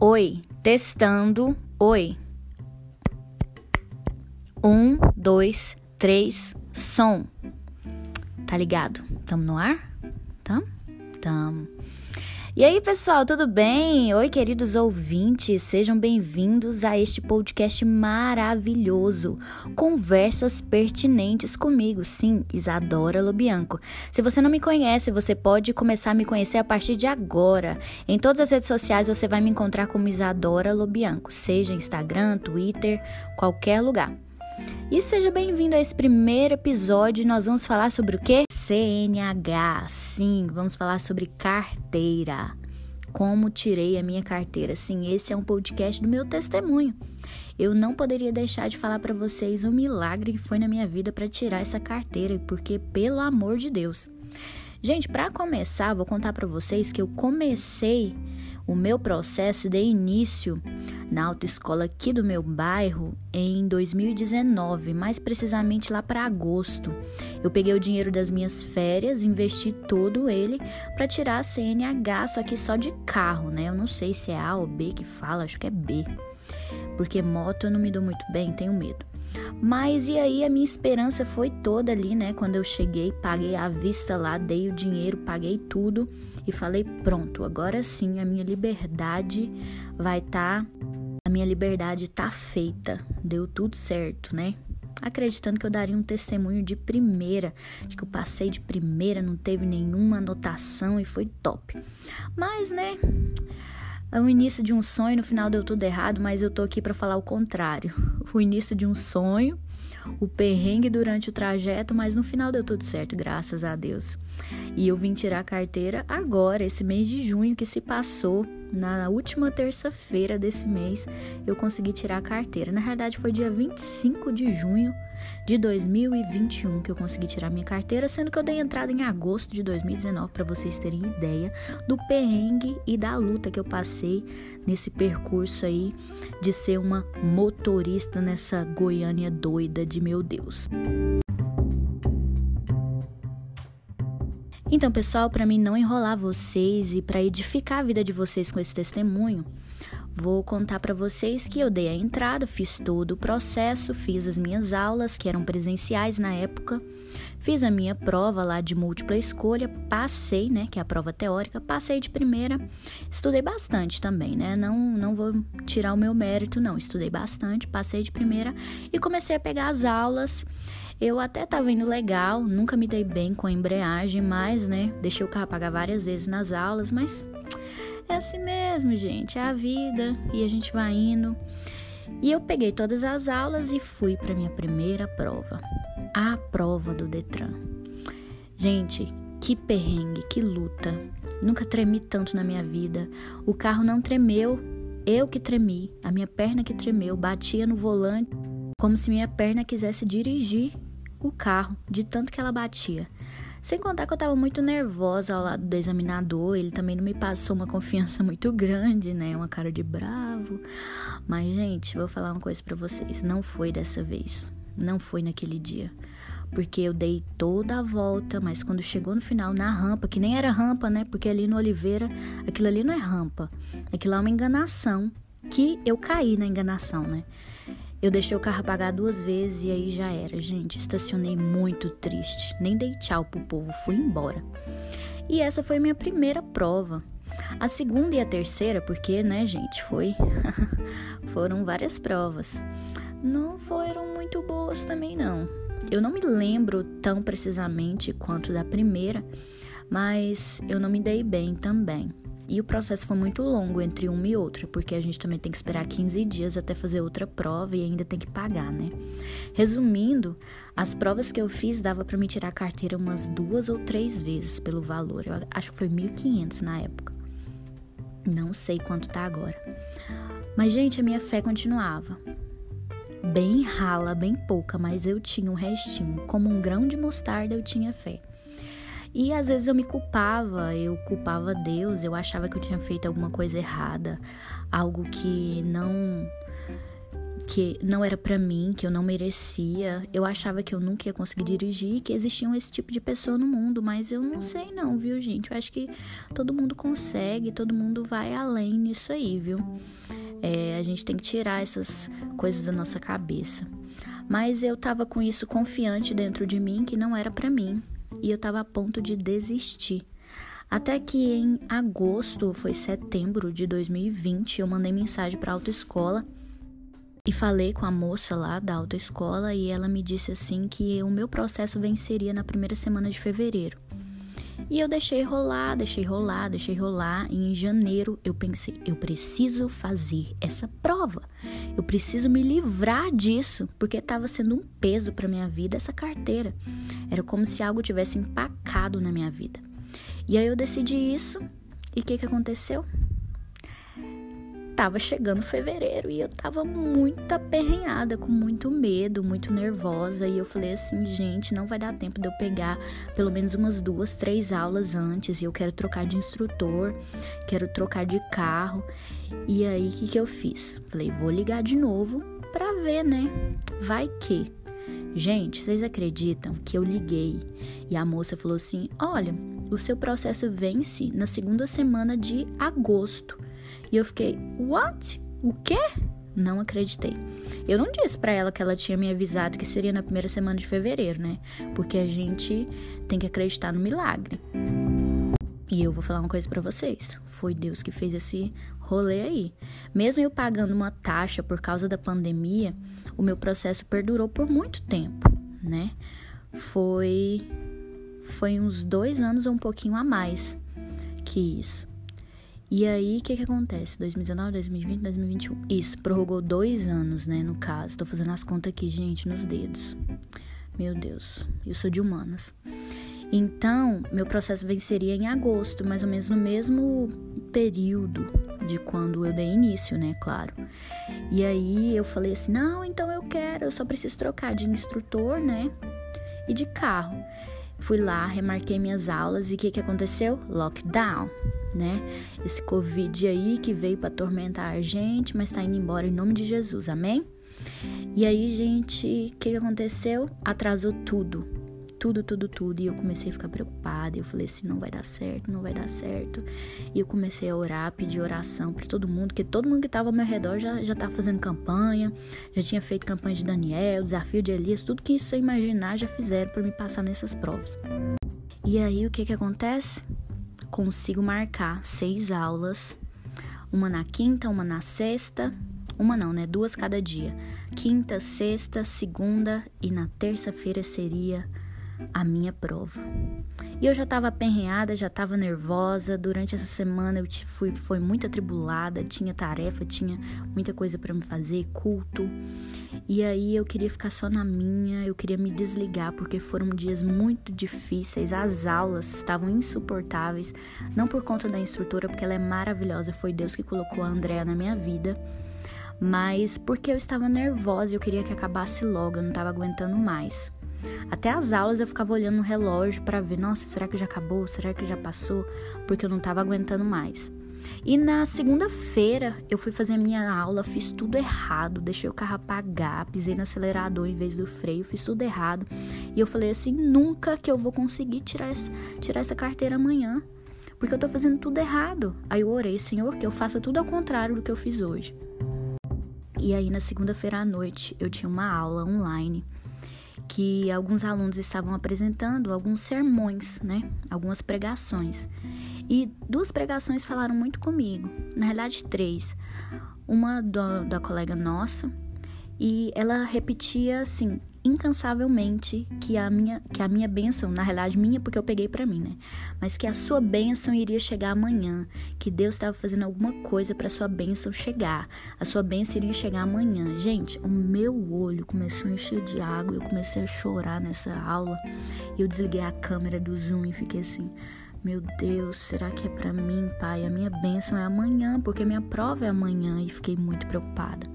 Oi, testando. Oi. Um, dois, três, som. Tá ligado? Tamo no ar? Tamo? Tamo. E aí, pessoal, tudo bem? Oi, queridos ouvintes, sejam bem-vindos a este podcast maravilhoso. Conversas pertinentes comigo, sim, Isadora Lobianco. Se você não me conhece, você pode começar a me conhecer a partir de agora. Em todas as redes sociais você vai me encontrar como Isadora Lobianco, seja Instagram, Twitter, qualquer lugar. E seja bem-vindo a esse primeiro episódio. Nós vamos falar sobre o que? CNH. Sim, vamos falar sobre carteira. Como tirei a minha carteira. Sim, esse é um podcast do meu testemunho. Eu não poderia deixar de falar para vocês o milagre que foi na minha vida para tirar essa carteira, porque pelo amor de Deus. Gente, para começar, vou contar para vocês que eu comecei o meu processo de início na autoescola aqui do meu bairro em 2019, mais precisamente lá para agosto. Eu peguei o dinheiro das minhas férias, investi todo ele para tirar a CNH, só que só de carro, né? Eu não sei se é A ou B que fala, acho que é B. Porque moto eu não me dou muito bem, tenho medo. Mas e aí a minha esperança foi toda ali, né? Quando eu cheguei, paguei à vista lá, dei o dinheiro, paguei tudo e falei: pronto, agora sim a minha liberdade vai estar. Tá, a minha liberdade tá feita, deu tudo certo, né? Acreditando que eu daria um testemunho de primeira, de que eu passei de primeira, não teve nenhuma anotação e foi top. Mas, né? É o início de um sonho, no final deu tudo errado, mas eu tô aqui para falar o contrário. O início de um sonho, o perrengue durante o trajeto, mas no final deu tudo certo, graças a Deus. E eu vim tirar a carteira agora, esse mês de junho que se passou, na última terça-feira desse mês, eu consegui tirar a carteira. Na verdade, foi dia 25 de junho de 2021 que eu consegui tirar minha carteira, sendo que eu dei entrada em agosto de 2019 para vocês terem ideia do perrengue e da luta que eu passei nesse percurso aí de ser uma motorista nessa Goiânia doida de meu Deus. Então, pessoal, para mim não enrolar vocês e para edificar a vida de vocês com esse testemunho, Vou contar para vocês que eu dei a entrada, fiz todo o processo, fiz as minhas aulas, que eram presenciais na época, fiz a minha prova lá de múltipla escolha, passei, né, que é a prova teórica, passei de primeira, estudei bastante também, né, não, não vou tirar o meu mérito, não, estudei bastante, passei de primeira e comecei a pegar as aulas. Eu até tava indo legal, nunca me dei bem com a embreagem, mas, né, deixei o carro apagar várias vezes nas aulas, mas é assim mesmo, gente, é a vida e a gente vai indo. E eu peguei todas as aulas e fui para minha primeira prova, a prova do Detran. Gente, que perrengue, que luta. Nunca tremi tanto na minha vida. O carro não tremeu, eu que tremi, a minha perna que tremeu, batia no volante como se minha perna quisesse dirigir o carro, de tanto que ela batia. Sem contar que eu tava muito nervosa ao lado do examinador, ele também não me passou uma confiança muito grande, né? Uma cara de bravo. Mas, gente, vou falar uma coisa para vocês: não foi dessa vez. Não foi naquele dia. Porque eu dei toda a volta, mas quando chegou no final, na rampa, que nem era rampa, né? Porque ali no Oliveira, aquilo ali não é rampa. Aquilo é uma enganação. Que eu caí na enganação, né? Eu deixei o carro apagar duas vezes e aí já era, gente. Estacionei muito triste. Nem dei tchau pro povo, fui embora. E essa foi minha primeira prova. A segunda e a terceira, porque, né, gente, foi. foram várias provas. Não foram muito boas também, não. Eu não me lembro tão precisamente quanto da primeira, mas eu não me dei bem também. E o processo foi muito longo entre uma e outra, porque a gente também tem que esperar 15 dias até fazer outra prova e ainda tem que pagar, né? Resumindo, as provas que eu fiz dava para me tirar a carteira umas duas ou três vezes pelo valor. Eu acho que foi 1.500 na época. Não sei quanto tá agora. Mas, gente, a minha fé continuava. Bem rala, bem pouca, mas eu tinha um restinho. Como um grão de mostarda, eu tinha fé. E às vezes eu me culpava, eu culpava Deus, eu achava que eu tinha feito alguma coisa errada, algo que não que não era para mim, que eu não merecia. Eu achava que eu nunca ia conseguir dirigir, que existiam esse tipo de pessoa no mundo, mas eu não sei não, viu, gente? Eu acho que todo mundo consegue, todo mundo vai além nisso aí, viu? É, a gente tem que tirar essas coisas da nossa cabeça. Mas eu tava com isso confiante dentro de mim que não era para mim, e eu tava a ponto de desistir. Até que em agosto, foi setembro de 2020, eu mandei mensagem para a autoescola e falei com a moça lá da autoescola e ela me disse assim que o meu processo venceria na primeira semana de fevereiro. E eu deixei rolar, deixei rolar, deixei rolar. E em janeiro eu pensei, eu preciso fazer essa prova. Eu preciso me livrar disso, porque estava sendo um peso para minha vida essa carteira. Era como se algo tivesse empacado na minha vida. E aí eu decidi isso. E o que, que aconteceu? Tava chegando fevereiro e eu tava muito aperrenhada, com muito medo, muito nervosa. E eu falei assim, gente, não vai dar tempo de eu pegar pelo menos umas duas, três aulas antes. E eu quero trocar de instrutor, quero trocar de carro. E aí, o que, que eu fiz? Falei, vou ligar de novo pra ver, né? Vai que. Gente, vocês acreditam que eu liguei e a moça falou assim: olha, o seu processo vence na segunda semana de agosto. E eu fiquei, what? O quê? Não acreditei. Eu não disse para ela que ela tinha me avisado que seria na primeira semana de fevereiro, né? Porque a gente tem que acreditar no milagre. E eu vou falar uma coisa para vocês. Foi Deus que fez esse rolê aí. Mesmo eu pagando uma taxa por causa da pandemia, o meu processo perdurou por muito tempo, né? Foi foi uns dois anos ou um pouquinho a mais que isso. E aí, o que que acontece? 2019, 2020, 2021. Isso, prorrogou dois anos, né, no caso. Tô fazendo as contas aqui, gente, nos dedos. Meu Deus, eu sou de humanas. Então, meu processo venceria em agosto, mais ou menos no mesmo período de quando eu dei início, né, claro. E aí eu falei assim: "Não, então eu quero, eu só preciso trocar de instrutor, né? E de carro". Fui lá, remarquei minhas aulas e o que, que aconteceu? Lockdown, né? Esse Covid aí que veio para atormentar a gente, mas tá indo embora em nome de Jesus, amém? E aí, gente, o que, aconteceu? Atrasou tudo tudo, tudo, tudo. E eu comecei a ficar preocupada. Eu falei assim: não vai dar certo, não vai dar certo. E eu comecei a orar, pedir oração para todo mundo, porque todo mundo que estava ao meu redor já, já tava fazendo campanha, já tinha feito campanha de Daniel, desafio de Elias, tudo que você imaginar já fizeram para me passar nessas provas. E aí o que que acontece? Consigo marcar seis aulas, uma na quinta, uma na sexta, uma não, né? Duas cada dia. Quinta, sexta, segunda e na terça-feira seria a minha prova. E eu já estava aperreada, já estava nervosa. Durante essa semana eu fui foi muito atribulada, tinha tarefa, tinha muita coisa para me fazer, culto. E aí eu queria ficar só na minha, eu queria me desligar porque foram dias muito difíceis. As aulas estavam insuportáveis, não por conta da instrutora, porque ela é maravilhosa, foi Deus que colocou a Andrea na minha vida. Mas porque eu estava nervosa, eu queria que acabasse logo, eu não estava aguentando mais. Até as aulas eu ficava olhando no relógio para ver, nossa, será que já acabou? Será que já passou? Porque eu não estava aguentando mais. E na segunda-feira eu fui fazer a minha aula, fiz tudo errado, deixei o carro apagar, pisei no acelerador em vez do freio, fiz tudo errado. E eu falei assim, nunca que eu vou conseguir tirar essa, tirar essa carteira amanhã, porque eu tô fazendo tudo errado. Aí eu orei, Senhor, que eu faça tudo ao contrário do que eu fiz hoje. E aí na segunda-feira à noite eu tinha uma aula online que alguns alunos estavam apresentando alguns sermões, né? Algumas pregações. E duas pregações falaram muito comigo, na realidade três. Uma do, da colega nossa, e ela repetia assim: incansavelmente que a minha que a minha bênção, na realidade minha porque eu peguei para mim, né? Mas que a sua bênção iria chegar amanhã, que Deus estava fazendo alguma coisa para sua bênção chegar. A sua bênção iria chegar amanhã. Gente, o meu olho começou a encher de água, eu comecei a chorar nessa aula. E eu desliguei a câmera do Zoom e fiquei assim: meu Deus, será que é para mim, pai? A minha bênção é amanhã, porque minha prova é amanhã e fiquei muito preocupada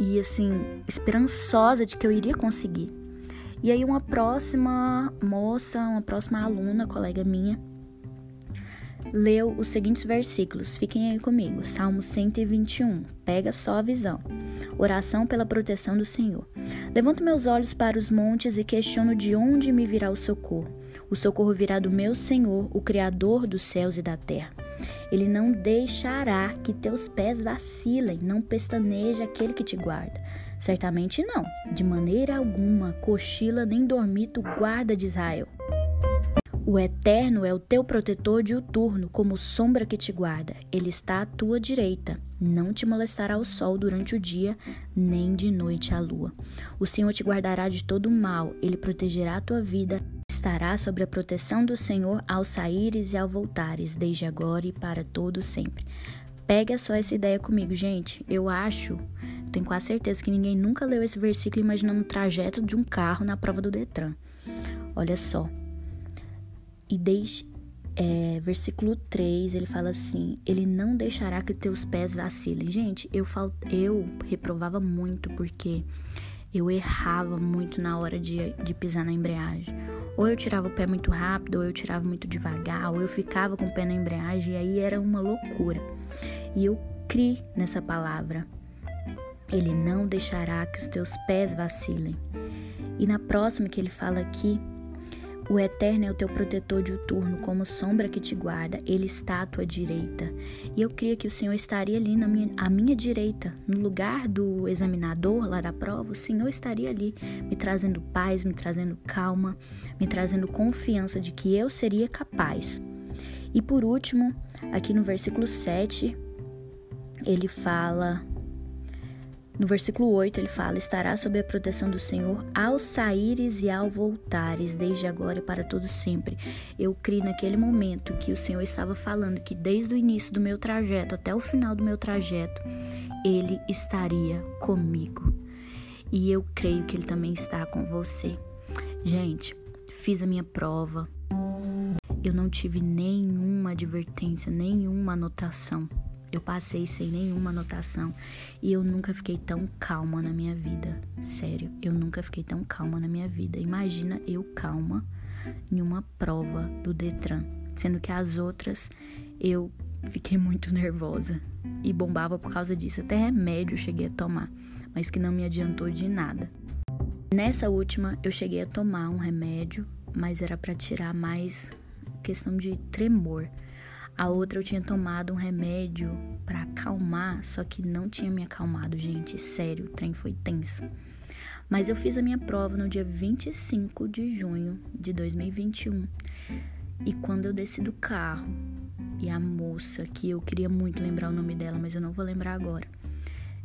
e assim, esperançosa de que eu iria conseguir. E aí uma próxima moça, uma próxima aluna, colega minha, leu os seguintes versículos. Fiquem aí comigo. Salmo 121. Pega só a visão. Oração pela proteção do Senhor. Levanto meus olhos para os montes e questiono de onde me virá o socorro. O socorro virá do meu Senhor, o Criador dos céus e da terra. Ele não deixará que teus pés vacilem, não pestaneje aquele que te guarda. Certamente não, de maneira alguma, cochila nem dormito guarda de Israel. O Eterno é o teu protetor diuturno, como sombra que te guarda. Ele está à tua direita. Não te molestará o sol durante o dia, nem de noite a lua. O Senhor te guardará de todo o mal, ele protegerá a tua vida. Estará sob a proteção do Senhor ao saíres e ao voltares, desde agora e para todo sempre. Pega só essa ideia comigo, gente. Eu acho, tenho quase certeza que ninguém nunca leu esse versículo imaginando o trajeto de um carro na prova do Detran. Olha só. E desde é, versículo 3, ele fala assim: Ele não deixará que teus pés vacilem. Gente, eu, fal, eu reprovava muito porque eu errava muito na hora de, de pisar na embreagem. Ou eu tirava o pé muito rápido, ou eu tirava muito devagar, ou eu ficava com o pé na embreagem, e aí era uma loucura. E eu criei nessa palavra. Ele não deixará que os teus pés vacilem. E na próxima que ele fala aqui, o Eterno é o teu protetor diuturno, como sombra que te guarda, ele está à tua direita. E eu creio que o Senhor estaria ali na minha, à minha direita, no lugar do examinador lá da prova, o Senhor estaria ali, me trazendo paz, me trazendo calma, me trazendo confiança de que eu seria capaz. E por último, aqui no versículo 7, ele fala no versículo 8 ele fala: Estará sob a proteção do Senhor ao saíres e ao voltares, desde agora e para todo sempre. Eu criei naquele momento que o Senhor estava falando que desde o início do meu trajeto até o final do meu trajeto, ele estaria comigo. E eu creio que ele também está com você. Gente, fiz a minha prova. Eu não tive nenhuma advertência, nenhuma anotação. Eu passei sem nenhuma anotação e eu nunca fiquei tão calma na minha vida. Sério, eu nunca fiquei tão calma na minha vida. Imagina eu calma em uma prova do Detran, sendo que as outras eu fiquei muito nervosa e bombava por causa disso. Até remédio eu cheguei a tomar, mas que não me adiantou de nada. Nessa última eu cheguei a tomar um remédio, mas era para tirar mais questão de tremor. A outra eu tinha tomado um remédio para acalmar, só que não tinha me acalmado, gente. Sério, o trem foi tenso. Mas eu fiz a minha prova no dia 25 de junho de 2021. E quando eu desci do carro, e a moça, que eu queria muito lembrar o nome dela, mas eu não vou lembrar agora,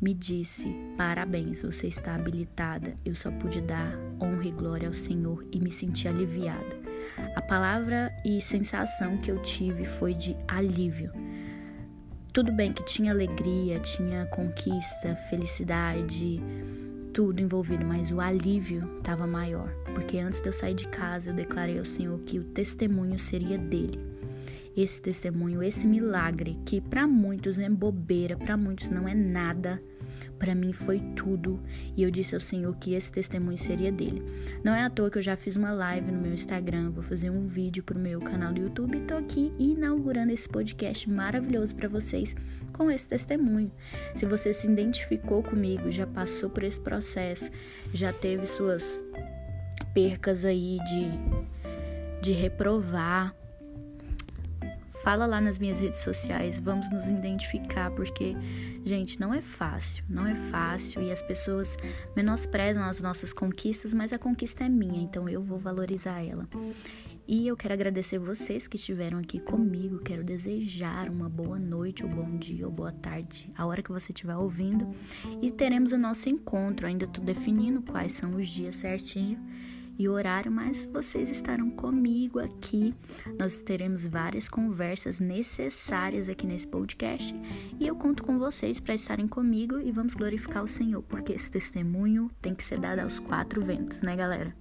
me disse: Parabéns, você está habilitada. Eu só pude dar honra e glória ao Senhor e me senti aliviada. A palavra e sensação que eu tive foi de alívio. Tudo bem que tinha alegria, tinha conquista, felicidade, tudo envolvido, mas o alívio estava maior, porque antes de eu sair de casa eu declarei ao Senhor que o testemunho seria dele. Esse testemunho, esse milagre que para muitos é bobeira, para muitos não é nada, para mim foi tudo e eu disse ao Senhor que esse testemunho seria dele. Não é à toa que eu já fiz uma live no meu Instagram, vou fazer um vídeo pro meu canal do YouTube e tô aqui inaugurando esse podcast maravilhoso para vocês com esse testemunho. Se você se identificou comigo, já passou por esse processo, já teve suas percas aí de, de reprovar, fala lá nas minhas redes sociais, vamos nos identificar, porque, gente, não é fácil, não é fácil e as pessoas menosprezam as nossas conquistas, mas a conquista é minha, então eu vou valorizar ela. E eu quero agradecer vocês que estiveram aqui comigo. Quero desejar uma boa noite, ou bom dia, ou boa tarde, a hora que você estiver ouvindo. E teremos o nosso encontro. Ainda estou definindo quais são os dias certinho e horário, mas vocês estarão comigo aqui. Nós teremos várias conversas necessárias aqui nesse podcast e eu conto com vocês para estarem comigo e vamos glorificar o Senhor, porque esse testemunho tem que ser dado aos quatro ventos, né, galera?